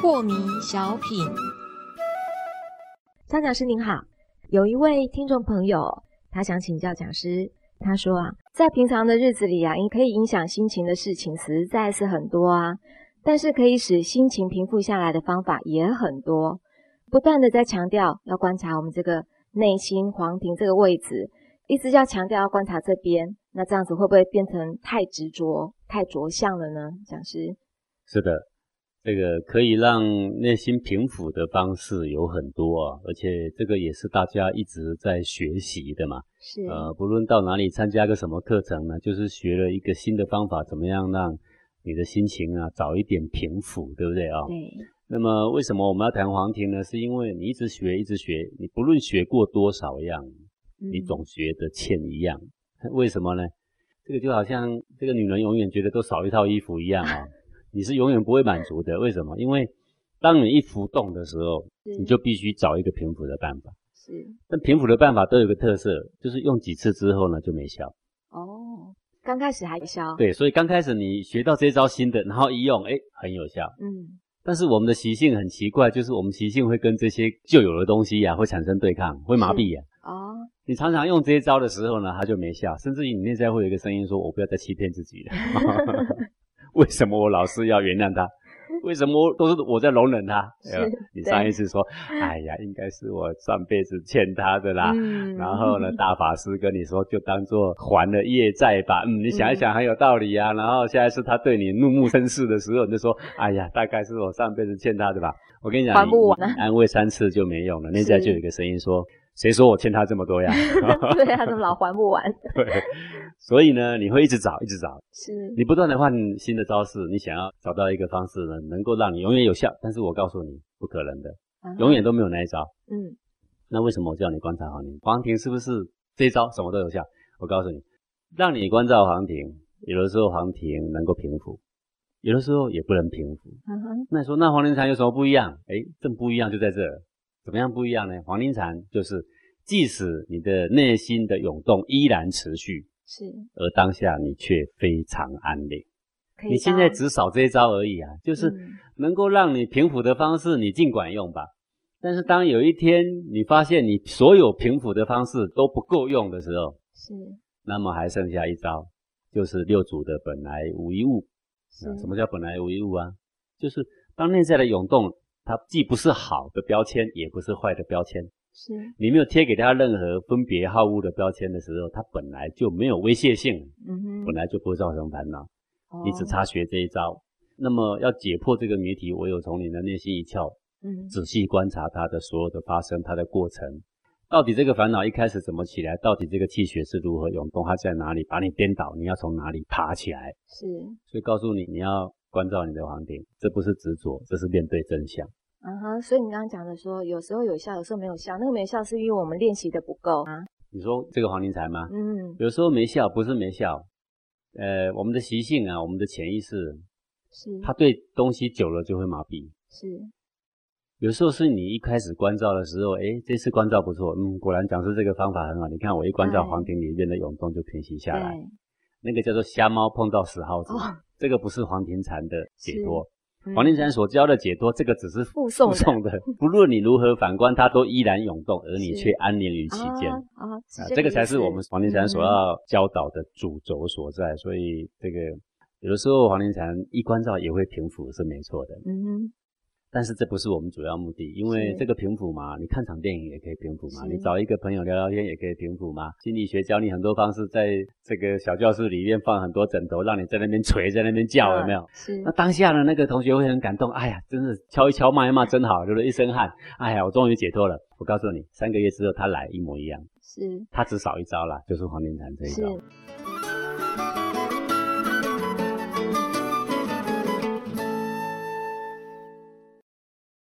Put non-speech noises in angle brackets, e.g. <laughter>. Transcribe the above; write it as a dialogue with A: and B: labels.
A: 破迷小品，张讲师您好，有一位听众朋友，他想请教讲师。他说啊，在平常的日子里啊，你可以影响心情的事情实在是很多啊，但是可以使心情平复下来的方法也很多。不断的在强调要观察我们这个内心黄庭这个位置，一直要强调要观察这边，那这样子会不会变成太执着、太着相了呢？讲师，
B: 是的。这个可以让内心平复的方式有很多啊，而且这个也是大家一直在学习的嘛。
A: 是。
B: 呃，不论到哪里参加个什么课程呢，就是学了一个新的方法，怎么样让你的心情啊早一点平复，对不对啊？
A: 对。
B: 那么为什么我们要谈黄庭呢？是因为你一直学，一直学，你不论学过多少样，你总学得欠一样。<laughs> 为什么呢？这个就好像这个女人永远觉得都少一套衣服一样啊。<laughs> 你是永远不会满足的，为什么？因为当你一浮动的时候，你就必须找一个平复的办法。
A: 是，
B: 但平复的办法都有个特色，就是用几次之后呢就没效。
A: 哦，刚开始还效。
B: 对，所以刚开始你学到这招新的，然后一用，哎，很有效。嗯。但是我们的习性很奇怪，就是我们习性会跟这些旧有的东西呀，会产生对抗，会麻痹呀。哦。你常常用这些招的时候呢，它就没效，甚至于你内在会有一个声音说：“我不要再欺骗自己了。” <laughs> 为什么我老是要原谅他？为什么都是我在容忍他？你上一次说，哎呀，应该是我上辈子欠他的啦。然后呢，<laughs> 大法师跟你说，就当做还了业债吧。嗯，你想一想很有道理啊。然后现在是他对你怒目生视的时候，你就说，哎呀，大概是我上辈子欠他的吧。我跟你讲，
A: 还不完，
B: 安慰三次就没用了。内在就有一个声音说。谁说我欠他这么多呀？<laughs>
A: 对，他怎么老还不完？<laughs>
B: 对，所以呢，你会一直找，一直找，
A: 是
B: 你不断的换新的招式，你想要找到一个方式呢，能够让你永远有效。但是我告诉你，不可能的，永远都没有那一招。嗯，那为什么我叫你观察黄庭？黄庭是不是这一招什么都有效？我告诉你，让你关照黄庭，有的时候黄庭能够平复，有的时候也不能平复。嗯哼，那你说那黄庭禅有什么不一样？哎，正不一样就在这。怎么样不一样呢？黄庭禅就是，即使你的内心的涌动依然持续，
A: 是，
B: 而当下你却非常安宁。你现在只少这一招而已啊，就是能够让你平复的方式，你尽管用吧。但是当有一天你发现你所有平复的方式都不够用的时候，
A: 是，
B: 那么还剩下一招，就是六祖的本来无一物。什么叫本来无一物啊？就是当内在的涌动。它既不是好的标签，也不是坏的标签。
A: 是
B: 你没有贴给它任何分别好恶的标签的时候，它本来就没有威胁性，嗯哼，本来就不会造成烦恼。你只差学这一招。那么要解破这个谜题，唯有从你的内心一窍，嗯，仔细观察它的所有的发生，它的过程，到底这个烦恼一开始怎么起来？到底这个气血是如何涌动？它在哪里？把你颠倒，你要从哪里爬起来？
A: 是，
B: 所以告诉你，你要。关照你的黄庭，这不是执着，这是面对真相。
A: 嗯哼，所以你刚刚讲的说，有时候有效，有时候没有效。那个没效是因为我们练习的不够啊。
B: 你说这个黄庭禅吗？嗯，有时候没效，不是没效。呃，我们的习性啊，我们的潜意识，
A: 是，
B: 它对东西久了就会麻痹。
A: 是，
B: 有时候是你一开始关照的时候，哎，这次关照不错，嗯，果然讲师这个方法很好。你看我一关照黄庭里面的涌动就平息下来，那个叫做瞎猫碰到死耗子。这个不是黄庭禅的解脱，黄庭山所教的解脱，这个只是
A: 附送
B: 的。<laughs> 不论你如何反观，它都依然涌动，而你却安宁于其间。啊，这个才是我们黄庭山所要教导的主轴所在。所以，这个有的时候黄庭禅一关照也会平复，是没错的。嗯哼。但是这不是我们主要目的，因为这个平复嘛，你看场电影也可以平复嘛，你找一个朋友聊聊天也可以平复嘛。心理学教你很多方式，在这个小教室里面放很多枕头，让你在那边捶，在那边叫，有没有？
A: 是。
B: 那当下呢，那个同学会很感动，哎呀，真是敲一敲骂一骂真好，流了一身汗，哎呀，我终于解脱了。我告诉你，三个月之后他来一模一样，
A: 是。
B: 他只少一招了，就是黄连禅这一招。